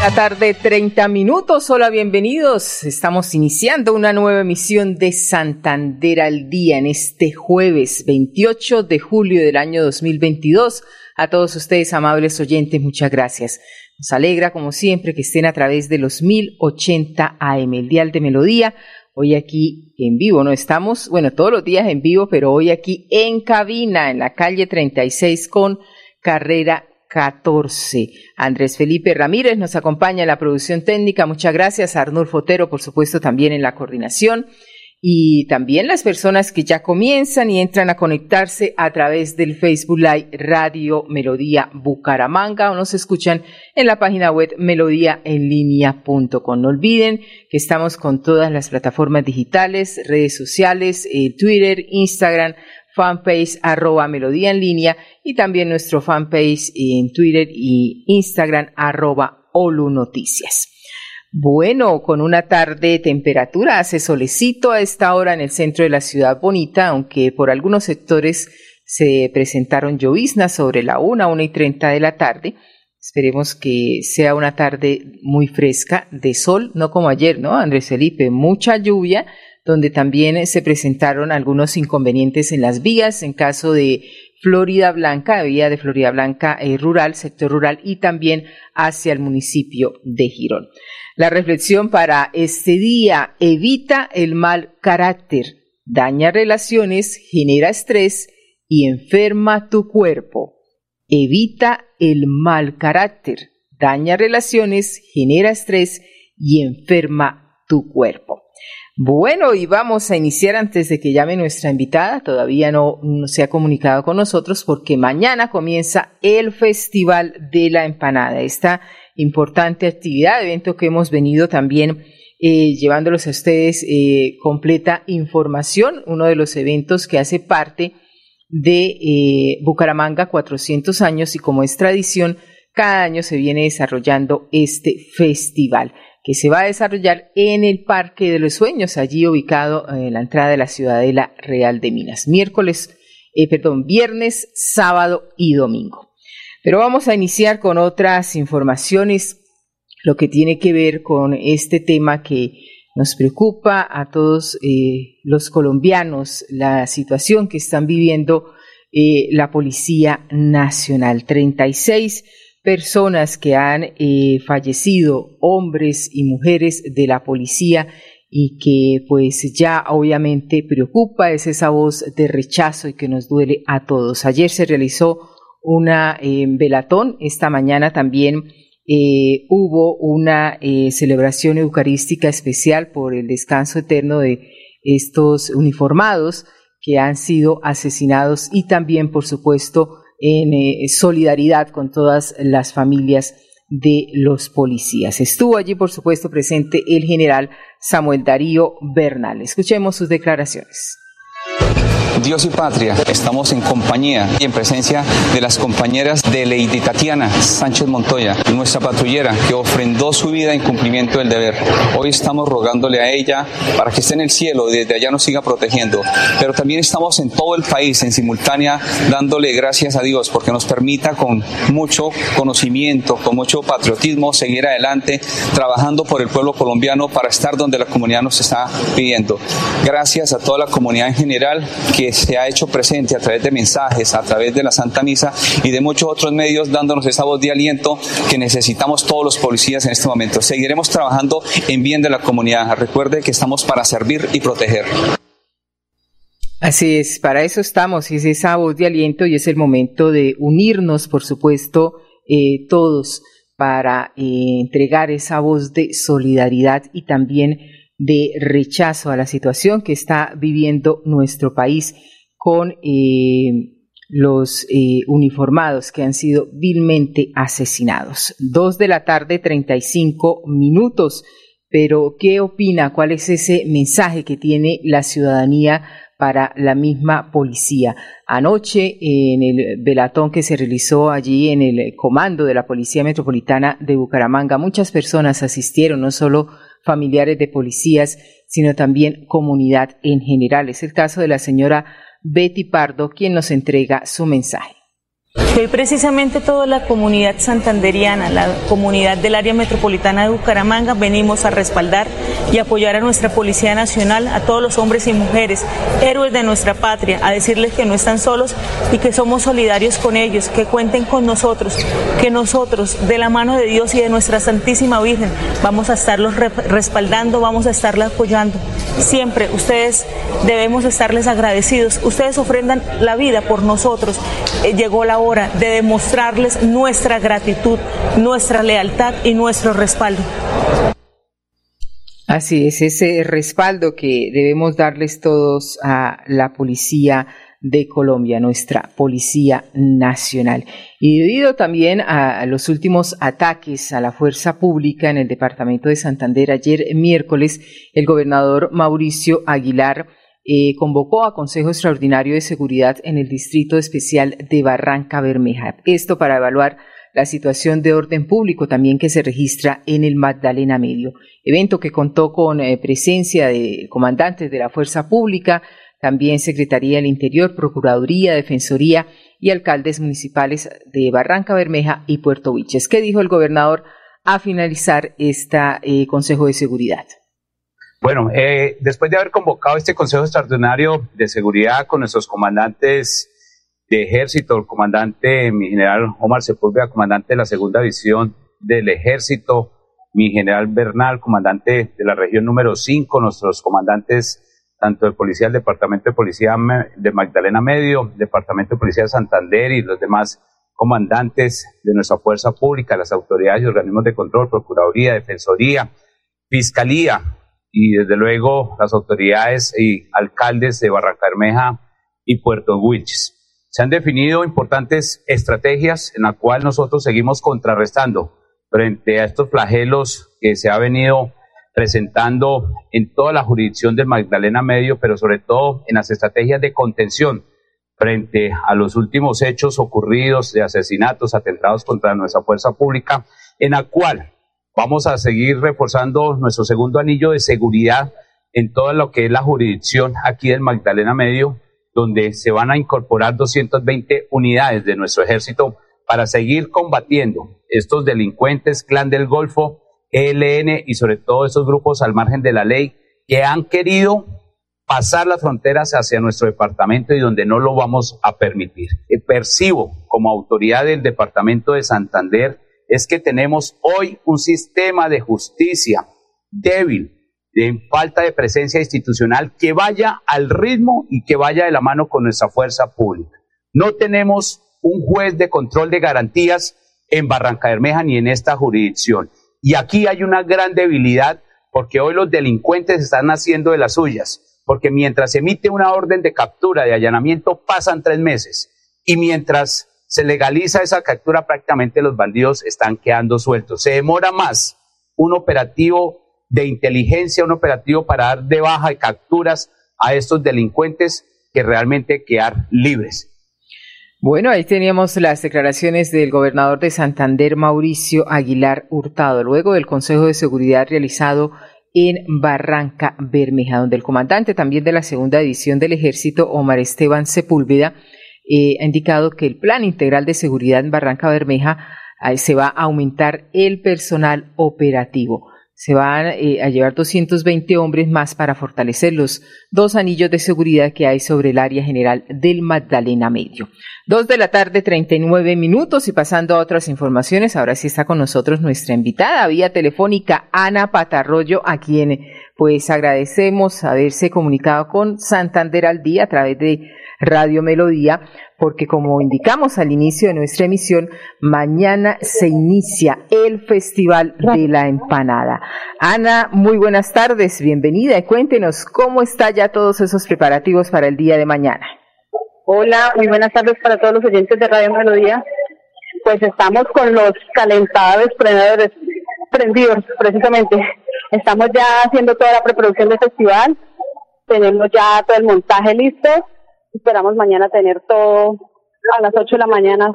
La tarde, 30 minutos. Hola, bienvenidos. Estamos iniciando una nueva emisión de Santander al Día en este jueves 28 de julio del año 2022. A todos ustedes, amables oyentes, muchas gracias. Nos alegra, como siempre, que estén a través de los 1080 AM, el Dial de Melodía. Hoy aquí en vivo, no estamos, bueno, todos los días en vivo, pero hoy aquí en cabina, en la calle 36 con carrera 14. Andrés Felipe Ramírez nos acompaña en la producción técnica. Muchas gracias. Arnulfo Fotero, por supuesto, también en la coordinación. Y también las personas que ya comienzan y entran a conectarse a través del Facebook Live Radio Melodía Bucaramanga o nos escuchan en la página web melodíaenlínea.com. No olviden que estamos con todas las plataformas digitales, redes sociales, eh, Twitter, Instagram, fanpage arroba melodía en línea y también nuestro fanpage en Twitter y Instagram arroba Olu Noticias. Bueno, con una tarde de temperatura, hace solecito a esta hora en el centro de la ciudad bonita, aunque por algunos sectores se presentaron lloviznas sobre la una, una y treinta de la tarde. Esperemos que sea una tarde muy fresca, de sol, no como ayer, ¿no, Andrés Felipe? Mucha lluvia, donde también se presentaron algunos inconvenientes en las vías, en caso de Florida Blanca, vía de Florida Blanca eh, rural, sector rural, y también hacia el municipio de Girón. La reflexión para este día, evita el mal carácter, daña relaciones, genera estrés y enferma tu cuerpo. Evita el mal carácter, daña relaciones, genera estrés y enferma tu cuerpo. Bueno, y vamos a iniciar antes de que llame nuestra invitada, todavía no, se ha comunicado con nosotros porque mañana comienza el Festival de la Empanada, esta importante actividad, evento que hemos venido también eh, llevándolos a ustedes eh, completa información, uno de los eventos que hace parte de eh, Bucaramanga 400 años y como es tradición, cada año se viene desarrollando este festival que se va a desarrollar en el Parque de los Sueños, allí ubicado en la entrada de la Ciudadela Real de Minas, miércoles, eh, perdón, viernes, sábado y domingo. Pero vamos a iniciar con otras informaciones, lo que tiene que ver con este tema que nos preocupa a todos eh, los colombianos, la situación que están viviendo eh, la Policía Nacional. 36 personas que han eh, fallecido, hombres y mujeres de la policía y que pues ya obviamente preocupa, es esa voz de rechazo y que nos duele a todos. Ayer se realizó una eh, velatón, esta mañana también eh, hubo una celebración eucarística especial por el descanso eterno de estos uniformados que han sido asesinados y también, por supuesto, en eh, solidaridad con todas las familias de los policías. Estuvo allí, por supuesto, presente el general Samuel Darío Bernal. Escuchemos sus declaraciones. Dios y patria, estamos en compañía y en presencia de las compañeras de Lady Tatiana Sánchez Montoya, nuestra patrullera que ofrendó su vida en cumplimiento del deber. Hoy estamos rogándole a ella para que esté en el cielo y desde allá nos siga protegiendo. Pero también estamos en todo el país en simultánea dándole gracias a Dios porque nos permita con mucho conocimiento, con mucho patriotismo seguir adelante trabajando por el pueblo colombiano para estar donde la comunidad nos está pidiendo. Gracias a toda la comunidad en general que se ha hecho presente a través de mensajes, a través de la Santa Misa y de muchos otros medios dándonos esa voz de aliento que necesitamos todos los policías en este momento. Seguiremos trabajando en bien de la comunidad. Recuerde que estamos para servir y proteger. Así es, para eso estamos, es esa voz de aliento y es el momento de unirnos, por supuesto, eh, todos para eh, entregar esa voz de solidaridad y también de rechazo a la situación que está viviendo nuestro país con eh, los eh, uniformados que han sido vilmente asesinados. Dos de la tarde, 35 minutos. Pero, ¿qué opina? ¿Cuál es ese mensaje que tiene la ciudadanía para la misma policía? Anoche, en el velatón que se realizó allí en el comando de la Policía Metropolitana de Bucaramanga, muchas personas asistieron, no solo familiares de policías, sino también comunidad en general. Es el caso de la señora Betty Pardo, quien nos entrega su mensaje. Hoy precisamente toda la comunidad santanderiana, la comunidad del área metropolitana de Bucaramanga, venimos a respaldar y apoyar a nuestra Policía Nacional, a todos los hombres y mujeres, héroes de nuestra patria, a decirles que no están solos y que somos solidarios con ellos, que cuenten con nosotros, que nosotros, de la mano de Dios y de nuestra Santísima Virgen, vamos a estarlos respaldando, vamos a estarles apoyando. Siempre ustedes debemos estarles agradecidos. Ustedes ofrendan la vida por nosotros. Eh, llegó la hora de demostrarles nuestra gratitud, nuestra lealtad y nuestro respaldo. Así es, ese respaldo que debemos darles todos a la policía de Colombia, nuestra Policía Nacional. Y debido también a los últimos ataques a la fuerza pública en el departamento de Santander, ayer miércoles, el gobernador Mauricio Aguilar eh, convocó a Consejo Extraordinario de Seguridad en el Distrito Especial de Barranca Bermeja. Esto para evaluar la situación de orden público también que se registra en el Magdalena Medio. Evento que contó con eh, presencia de comandantes de la Fuerza Pública, también Secretaría del Interior, Procuraduría, Defensoría y alcaldes municipales de Barranca Bermeja y Puerto Viches. ¿Qué dijo el gobernador a finalizar este Consejo de Seguridad? Bueno, eh, después de haber convocado este Consejo Extraordinario de Seguridad con nuestros comandantes de ejército, el comandante, mi general Omar Sepúlveda, comandante de la segunda división del ejército, mi general Bernal, comandante de la región número 5, nuestros comandantes tanto de policía del Departamento de Policía de Magdalena Medio, Departamento de Policía de Santander y los demás comandantes de nuestra fuerza pública, las autoridades y organismos de control, Procuraduría, Defensoría, Fiscalía, y desde luego las autoridades y alcaldes de Barranca Bermeja y Puerto Wilches. Se han definido importantes estrategias en las cuales nosotros seguimos contrarrestando frente a estos flagelos que se ha venido presentando en toda la jurisdicción del Magdalena Medio, pero sobre todo en las estrategias de contención frente a los últimos hechos ocurridos de asesinatos, atentados contra nuestra fuerza pública, en la cual Vamos a seguir reforzando nuestro segundo anillo de seguridad en todo lo que es la jurisdicción aquí del Magdalena Medio, donde se van a incorporar 220 unidades de nuestro ejército para seguir combatiendo estos delincuentes, clan del Golfo, ELN y sobre todo esos grupos al margen de la ley que han querido pasar las fronteras hacia nuestro departamento y donde no lo vamos a permitir. Eh, percibo como autoridad del departamento de Santander es que tenemos hoy un sistema de justicia débil, de falta de presencia institucional que vaya al ritmo y que vaya de la mano con nuestra fuerza pública. No tenemos un juez de control de garantías en Barranca Bermeja ni en esta jurisdicción. Y aquí hay una gran debilidad porque hoy los delincuentes están haciendo de las suyas, porque mientras emite una orden de captura, de allanamiento, pasan tres meses. Y mientras se legaliza esa captura, prácticamente los bandidos están quedando sueltos. Se demora más un operativo de inteligencia, un operativo para dar de baja y capturas a estos delincuentes que realmente quedar libres. Bueno, ahí teníamos las declaraciones del gobernador de Santander, Mauricio Aguilar Hurtado, luego del Consejo de Seguridad realizado en Barranca Bermeja, donde el comandante también de la segunda división del ejército, Omar Esteban Sepúlveda, eh, ha indicado que el Plan Integral de Seguridad en Barranca Bermeja se va a aumentar el personal operativo. Se van eh, a llevar 220 hombres más para fortalecer los dos anillos de seguridad que hay sobre el área general del Magdalena Medio. Dos de la tarde, 39 minutos y pasando a otras informaciones, ahora sí está con nosotros nuestra invitada vía telefónica, Ana Patarroyo, a quien pues agradecemos haberse comunicado con Santander al día a través de Radio Melodía, porque como indicamos al inicio de nuestra emisión, mañana se inicia el Festival de la Empanada. Ana, muy buenas tardes, bienvenida y cuéntenos cómo está ya todos esos preparativos para el día de mañana. Hola, muy buenas tardes para todos los oyentes de Radio Melodía. Pues estamos con los calentados prendedores prendidos, precisamente. Estamos ya haciendo toda la preproducción del festival. Tenemos ya todo el montaje listo. Esperamos mañana tener todo a las 8 de la mañana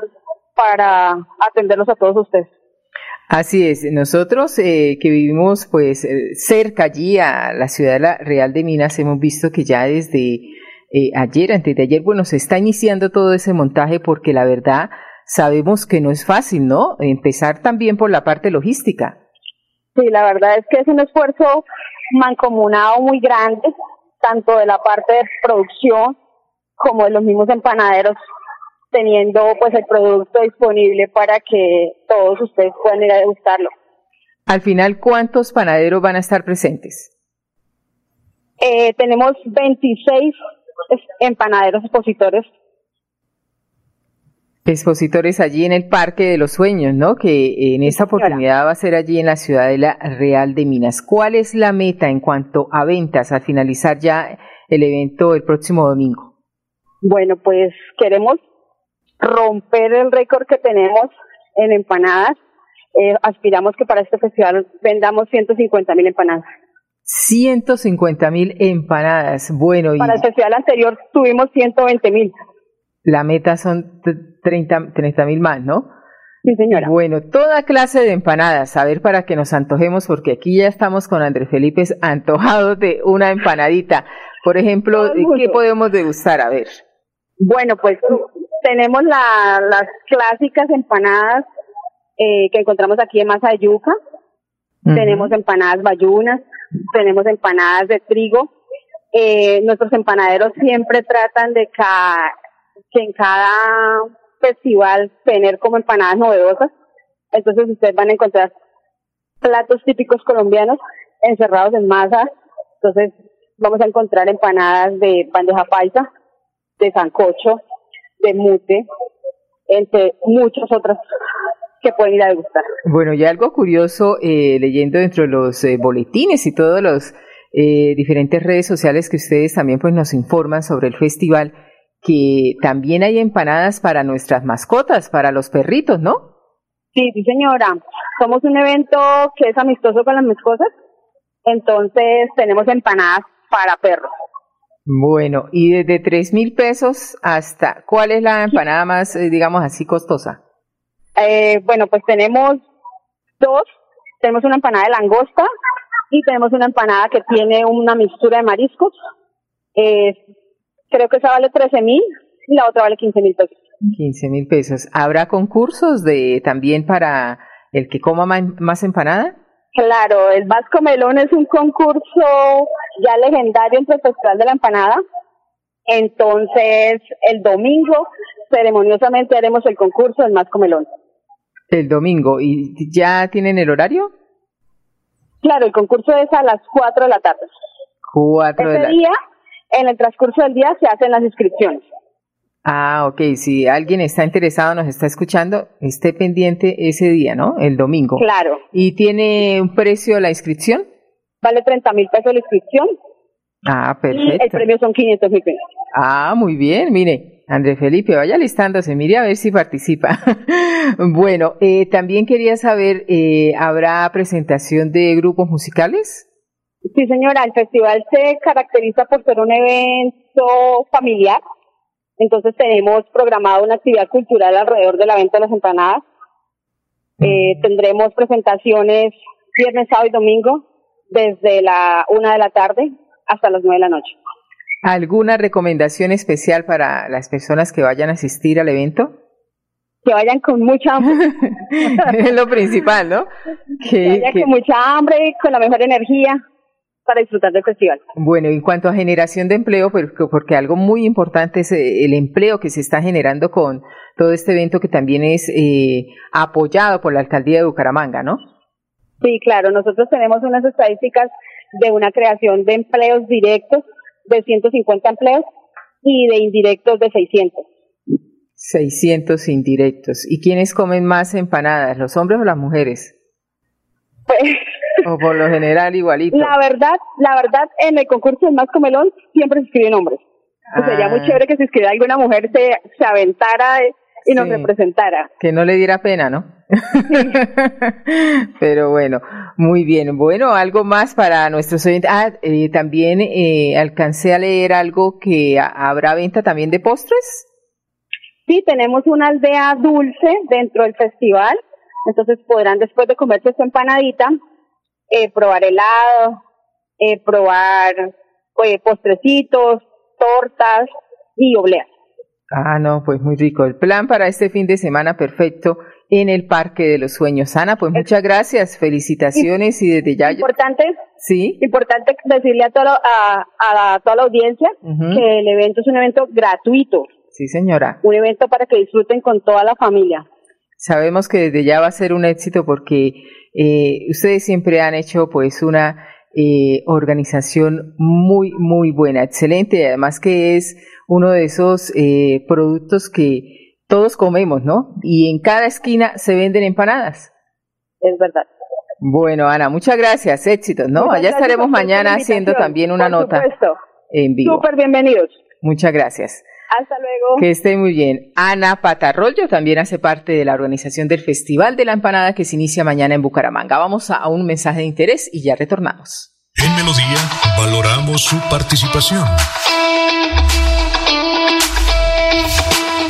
para atenderlos a todos ustedes. Así es, nosotros eh, que vivimos pues eh, cerca allí a la ciudad real de Minas hemos visto que ya desde eh, ayer, antes de ayer, bueno, se está iniciando todo ese montaje porque la verdad sabemos que no es fácil, ¿no? Empezar también por la parte logística. Sí, la verdad es que es un esfuerzo mancomunado muy grande, tanto de la parte de producción como de los mismos empanaderos teniendo pues el producto disponible para que todos ustedes puedan ir a degustarlo. Al final, ¿cuántos panaderos van a estar presentes? Eh, tenemos 26 empanaderos expositores. Expositores allí en el Parque de los Sueños, ¿no? Que en esta oportunidad va a ser allí en la Ciudadela Real de Minas. ¿Cuál es la meta en cuanto a ventas al finalizar ya el evento el próximo domingo? Bueno, pues queremos romper el récord que tenemos en empanadas. Eh, aspiramos que para este festival vendamos 150 mil empanadas. 150 mil empanadas. Bueno, para el festival anterior tuvimos 120 mil. La meta son 30 mil más, ¿no? Sí, señora. Bueno, toda clase de empanadas, a ver para que nos antojemos, porque aquí ya estamos con Andrés Felipe antojados de una empanadita. Por ejemplo, ¿qué podemos degustar? A ver. Bueno, pues tenemos la, las clásicas empanadas eh, que encontramos aquí en masa de yuca. Tenemos empanadas bayunas, tenemos empanadas de trigo. Eh, nuestros empanaderos siempre tratan de que en cada festival tener como empanadas novedosas. Entonces ustedes van a encontrar platos típicos colombianos encerrados en masa. Entonces vamos a encontrar empanadas de bandeja paisa, de sancocho, de mute, entre muchas otras que pueden ir a degustar. Bueno, y algo curioso, eh, leyendo dentro de los eh, boletines y todos los eh, diferentes redes sociales que ustedes también pues nos informan sobre el festival, que también hay empanadas para nuestras mascotas, para los perritos, ¿no? Sí, sí señora. Somos un evento que es amistoso con las mascotas, entonces tenemos empanadas para perros. Bueno, y desde tres mil pesos hasta, ¿cuál es la empanada más, eh, digamos así, costosa? Eh, bueno, pues tenemos dos. Tenemos una empanada de langosta y tenemos una empanada que tiene una mixtura de mariscos. Eh, creo que esa vale 13 mil y la otra vale 15 mil pesos. 15 mil pesos. ¿Habrá concursos de también para el que coma más empanada? Claro, el Vasco Melón es un concurso ya legendario entre el Festival de la Empanada. Entonces, el domingo, ceremoniosamente haremos el concurso del Vasco Melón. El domingo, ¿y ya tienen el horario? Claro, el concurso es a las 4 de la tarde. 4 de la día, en el transcurso del día se hacen las inscripciones. Ah, ok. Si alguien está interesado, nos está escuchando, esté pendiente ese día, ¿no? El domingo. Claro. ¿Y tiene un precio la inscripción? Vale 30 mil pesos la inscripción. Ah, perfecto. Y el premio son 500 mil pesos. Ah, muy bien. Mire, André Felipe, vaya listándose, mire a ver si participa. bueno, eh, también quería saber, eh, ¿habrá presentación de grupos musicales? Sí, señora. El festival se caracteriza por ser un evento familiar entonces tenemos programado una actividad cultural alrededor de la venta de las empanadas. Eh, tendremos presentaciones viernes, sábado y domingo desde la una de la tarde hasta las nueve de la noche. ¿Alguna recomendación especial para las personas que vayan a asistir al evento? Que vayan con mucha hambre. es lo principal, ¿no? Que, vayan con mucha hambre, y con la mejor energía, para disfrutar del festival. Bueno, en cuanto a generación de empleo, porque algo muy importante es eh, el empleo que se está generando con todo este evento que también es eh, apoyado por la alcaldía de Bucaramanga, ¿no? Sí, claro, nosotros tenemos unas estadísticas de una creación de empleos directos de 150 empleos y de indirectos de 600. 600 indirectos. ¿Y quiénes comen más empanadas, los hombres o las mujeres? Pues o por lo general igualito. La verdad, la verdad, en el concurso de Más Comelón siempre se escriben hombres. Pues sería muy ah. chévere que si escribiera alguna mujer se, se aventara y nos representara. Que no le diera pena, ¿no? Pero bueno, muy bien. Bueno, algo más para nuestros oyentes. Ah, eh, también eh, alcancé a leer algo que habrá venta también de postres. Sí, tenemos una aldea dulce dentro del festival. Entonces podrán después de comerse su empanadita, eh, probar helado, eh, probar eh, postrecitos, tortas y obleas. Ah, no, pues muy rico. El plan para este fin de semana perfecto en el Parque de los Sueños. Ana, pues muchas gracias, felicitaciones y desde ya... Importante, ¿Sí? importante decirle a, toda la audiencia que el evento es un evento gratuito. Sí, señora. Un evento para que disfruten con toda la familia. Sabemos que desde ya va a ser un éxito porque eh, ustedes siempre han hecho pues una eh, organización muy, muy buena, excelente, además que es uno de esos eh, productos que todos comemos, ¿no? Y en cada esquina se venden empanadas. Es verdad. Bueno, Ana, muchas gracias, éxitos, ¿no? Allá estaremos mañana haciendo también una nota en vivo. Súper bienvenidos. Muchas gracias. Hasta luego. Que esté muy bien. Ana Patarroyo también hace parte de la organización del Festival de la Empanada que se inicia mañana en Bucaramanga. Vamos a un mensaje de interés y ya retornamos. En Melodía valoramos su participación.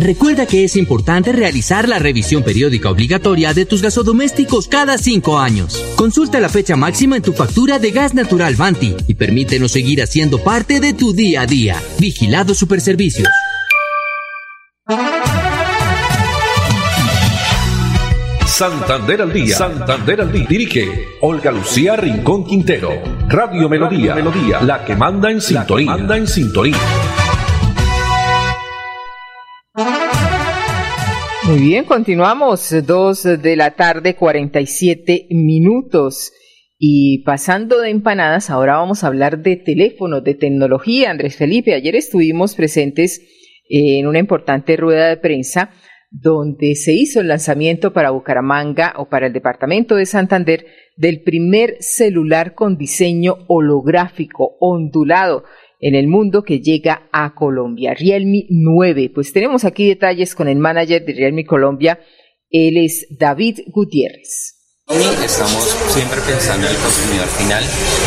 Recuerda que es importante realizar la revisión periódica obligatoria de tus gasodomésticos cada cinco años. Consulta la fecha máxima en tu factura de gas natural Banti y permítenos seguir haciendo parte de tu día a día. Vigilado Superservicios. Santander al día. Santander al día. Dirige Olga Lucía Rincón Quintero. Radio Melodía. Melodía. La que manda en sintonía. manda en sintonía. Muy bien, continuamos. Dos de la tarde, 47 minutos. Y pasando de empanadas, ahora vamos a hablar de teléfonos, de tecnología. Andrés Felipe, ayer estuvimos presentes en una importante rueda de prensa donde se hizo el lanzamiento para Bucaramanga o para el departamento de Santander del primer celular con diseño holográfico ondulado en el mundo que llega a Colombia, Realme 9. Pues tenemos aquí detalles con el manager de Realme Colombia, él es David Gutiérrez. Estamos siempre pensando en el consumidor final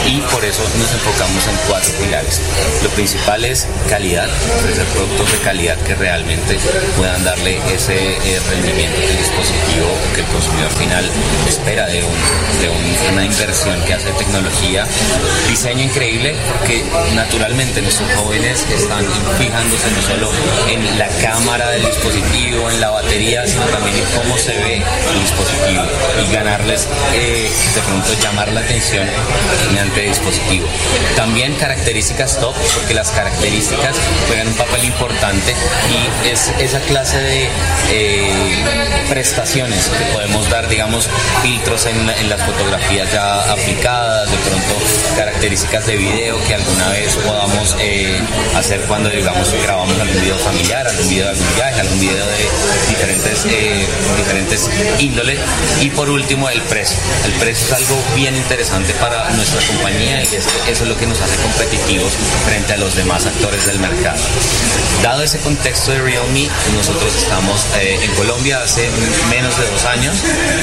y por eso nos enfocamos en cuatro pilares. Lo principal es calidad, ofrecer productos de calidad que realmente puedan darle ese eh, rendimiento del dispositivo que el consumidor final espera de, una inversión que hace tecnología. Diseño increíble porque naturalmente nuestros jóvenes están fijándose no solo en la cámara del dispositivo, en la batería, sino también en cómo se ve el dispositivo y ganarle eh, de pronto llamar la atención mediante dispositivo. También top, porque las características juegan un papel importante y es esa clase de eh, prestaciones que podemos dar, digamos, filtros en, las fotografías ya aplicadas, de pronto características de video que alguna vez podamos eh, hacer cuando, digamos, grabamos algún video familiar, algún video de algún viaje, algún video de diferentes, diferentes índoles. Y por último, el precio. El precio es algo bien interesante para nuestra compañía y eso es lo que nos hace competitivos frente a los demás actores del mercado. Dado ese contexto de Realme, nosotros estamos eh, en Colombia hace menos de dos años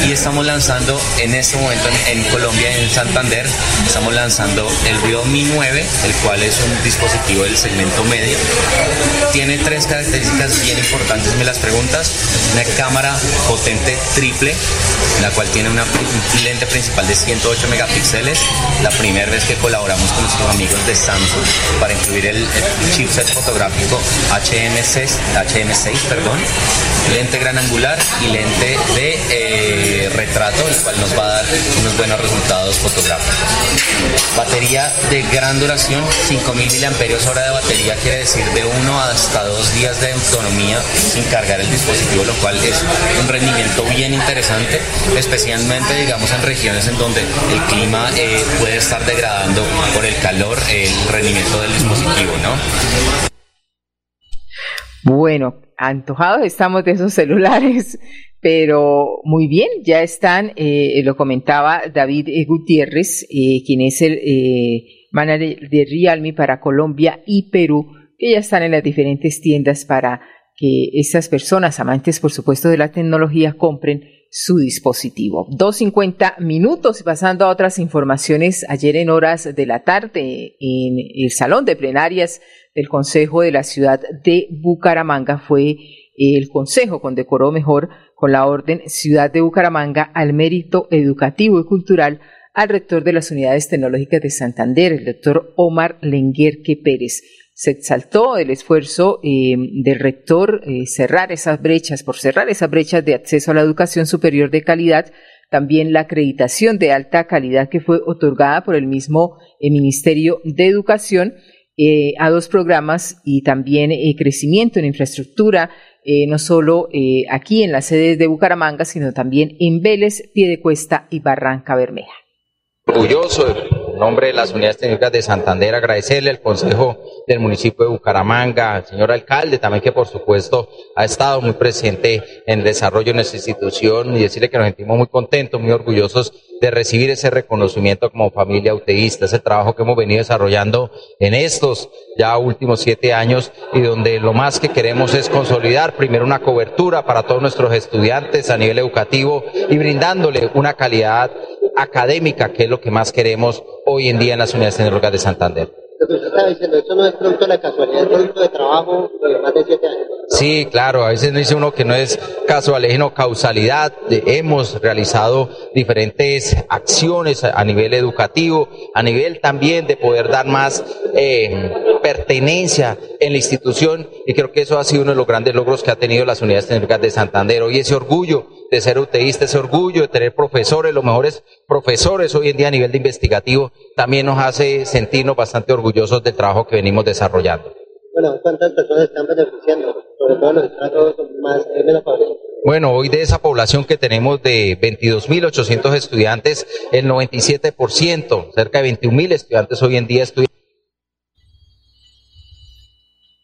y estamos lanzando en este momento en, Colombia, en Santander, estamos lanzando el Realme 9, el cual es un dispositivo del segmento medio. Tiene tres características bien importantes, me las preguntas. Una cámara potente triple, la cual tiene una un lente principal de 108 megapíxeles. La primera vez que colaboramos con nuestros amigos de para incluir el, chipset fotográfico HM6, HM6 perdón, lente gran angular y lente de eh, retrato, el cual nos va a dar unos buenos resultados fotográficos. Batería de gran duración, 5000 mAh de batería quiere decir de 1 hasta 2 días de autonomía sin cargar el dispositivo, lo cual es un rendimiento bien interesante, especialmente digamos en regiones en donde el clima eh, puede estar degradando por el calor el rendimiento del dispositivo, ¿no? Bueno, antojados estamos de esos celulares, pero muy bien, ya están, eh, lo comentaba David Gutiérrez, eh, quien es el eh, manager de Realme para Colombia y Perú, que ya están en las diferentes tiendas para que estas personas, amantes por supuesto de la tecnología, compren su dispositivo. 2.50 minutos y pasando a otras informaciones, ayer en horas de la tarde en el salón de plenarias del Consejo de la Ciudad de Bucaramanga fue el Consejo condecoró mejor con la Orden Ciudad de Bucaramanga al mérito educativo y cultural al rector de las unidades tecnológicas de Santander, el doctor Omar Lenguerque Pérez. Se exaltó el esfuerzo eh, del rector eh, cerrar esas brechas, por cerrar esas brechas de acceso a la educación superior de calidad, también la acreditación de alta calidad que fue otorgada por el mismo eh, Ministerio de Educación a dos programas y también crecimiento en infraestructura, no solo aquí en las sedes de Bucaramanga, sino también en Vélez, Piedecuesta y Barranca Bermeja. Orgulloso en nombre de las unidades técnicas de Santander, agradecerle al Consejo del municipio de Bucaramanga, al señor alcalde también que por supuesto ha estado muy presente en el desarrollo de nuestra institución y decirle que nos sentimos muy contentos, muy orgullosos de recibir ese reconocimiento como familia uteísta, ese trabajo que hemos venido desarrollando en estos ya últimos siete años y donde lo más que queremos es consolidar primero una cobertura para todos nuestros estudiantes a nivel educativo y brindándole una calidad académica, que es lo que más queremos hoy en día en las unidades tecnológicas de Santander eso no es producto de la casualidad, es producto de trabajo de más de siete años. Sí, claro, a veces dice uno que no es casualidad, causalidad. Hemos realizado diferentes acciones a nivel educativo, a nivel también de poder dar más eh, pertenencia en la institución y creo que eso ha sido uno de los grandes logros que ha tenido las unidades técnicas de Santander. Hoy ese orgullo de ser UTIsta, ese orgullo de tener profesores, los mejores profesores hoy en día a nivel de investigativo, también nos hace sentirnos bastante orgullosos del trabajo que venimos desarrollando. Bueno, ¿cuántas personas están beneficiando? Sobre todo los estratos más la población. Bueno, hoy de esa población que tenemos de 22.800 estudiantes, el 97%, cerca de 21.000 estudiantes hoy en día estudian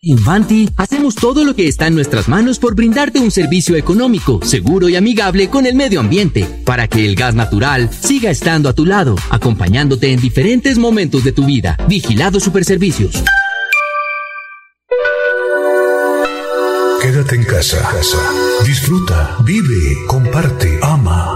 Infanti, hacemos todo lo que está en nuestras manos por brindarte un servicio económico, seguro y amigable con el medio ambiente, para que el gas natural siga estando a tu lado, acompañándote en diferentes momentos de tu vida. Vigilado Superservicios. Quédate en casa. casa. Disfruta, vive, comparte, ama,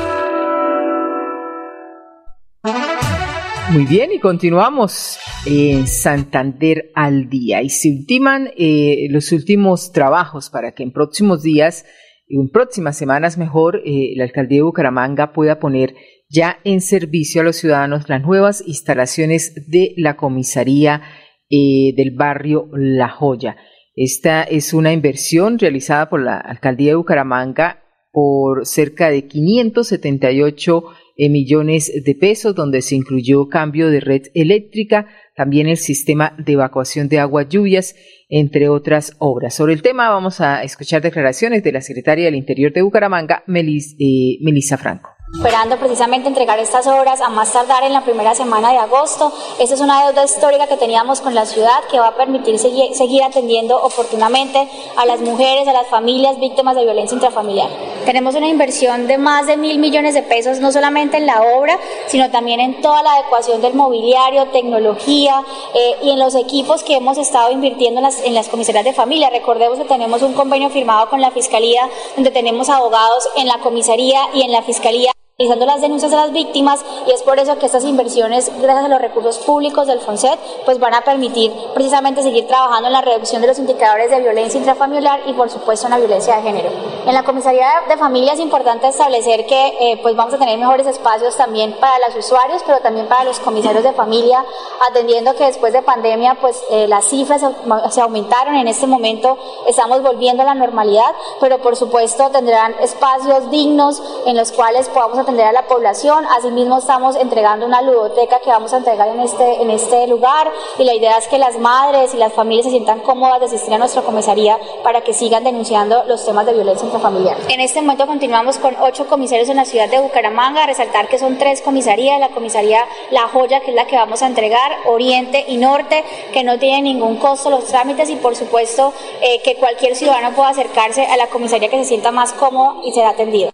Muy bien, y continuamos en Santander al día. Y se ultiman eh, los últimos trabajos para que en próximos días, en próximas semanas mejor, eh, la alcaldía de Bucaramanga pueda poner ya en servicio a los ciudadanos las nuevas instalaciones de la comisaría eh, del barrio La Joya. Esta es una inversión realizada por la alcaldía de Bucaramanga por cerca de 578 millones de pesos, donde se incluyó cambio de red eléctrica, también el sistema de evacuación de aguas lluvias, entre otras obras. Sobre el tema vamos a escuchar declaraciones de la secretaria del Interior de Bucaramanga, Melis, eh, Melissa Franco esperando precisamente entregar estas obras a más tardar en la primera semana de agosto. Esta es una deuda histórica que teníamos con la ciudad que va a permitir seguir, atendiendo oportunamente a las mujeres, a las familias víctimas de violencia intrafamiliar. Tenemos una inversión de más de mil millones de pesos, no solamente en la obra, sino también en toda la adecuación del mobiliario, tecnología eh, y en los equipos que hemos estado invirtiendo en las, en las comisarías de familia. Recordemos que tenemos un convenio firmado con la Fiscalía, donde tenemos abogados en la comisaría y en la Fiscalía realizando las denuncias de las víctimas y es por eso que estas inversiones, gracias a los recursos públicos del FONSET, pues van a permitir precisamente seguir trabajando en la reducción de los indicadores de violencia intrafamiliar y por supuesto en la violencia de género. En la comisaría de familia es importante establecer que eh, pues vamos a tener mejores espacios también para los usuarios, pero también para los comisarios de familia, atendiendo que después de pandemia pues eh, las cifras se aumentaron. En este momento estamos volviendo a la normalidad, pero por supuesto tendrán espacios dignos en los cuales podamos atender a la población. Asimismo, estamos entregando una ludoteca que vamos a entregar en este, en este lugar y la idea es que las madres y las familias se sientan cómodas de asistir a nuestra comisaría para que sigan denunciando los temas de violencia intrafamiliar. En este momento continuamos con ocho comisarios en la ciudad de Bucaramanga, a resaltar que son tres comisarías, la comisaría La Joya, que es la que vamos a entregar, Oriente y Norte, que no tienen ningún costo los trámites y por supuesto eh, que cualquier ciudadano pueda acercarse a la comisaría que se sienta más cómodo y será atendido.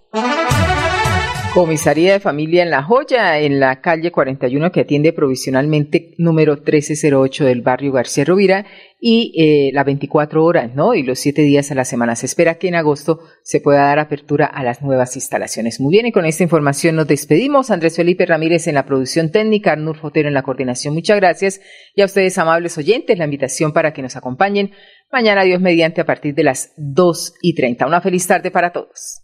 Comisaría de Familia en La Joya, en la calle 41 que atiende provisionalmente número 1308 del barrio García Rovira y eh, las 24 horas, ¿no? Y los 7 días a la semana. Se espera que en agosto se pueda dar apertura a las nuevas instalaciones. Muy bien, y con esta información nos despedimos. Andrés Felipe Ramírez en la producción técnica, Arnur Fotero en la coordinación. Muchas gracias. Y a ustedes, amables oyentes, la invitación para que nos acompañen mañana, Dios mediante, a partir de las 2 y 30. Una feliz tarde para todos.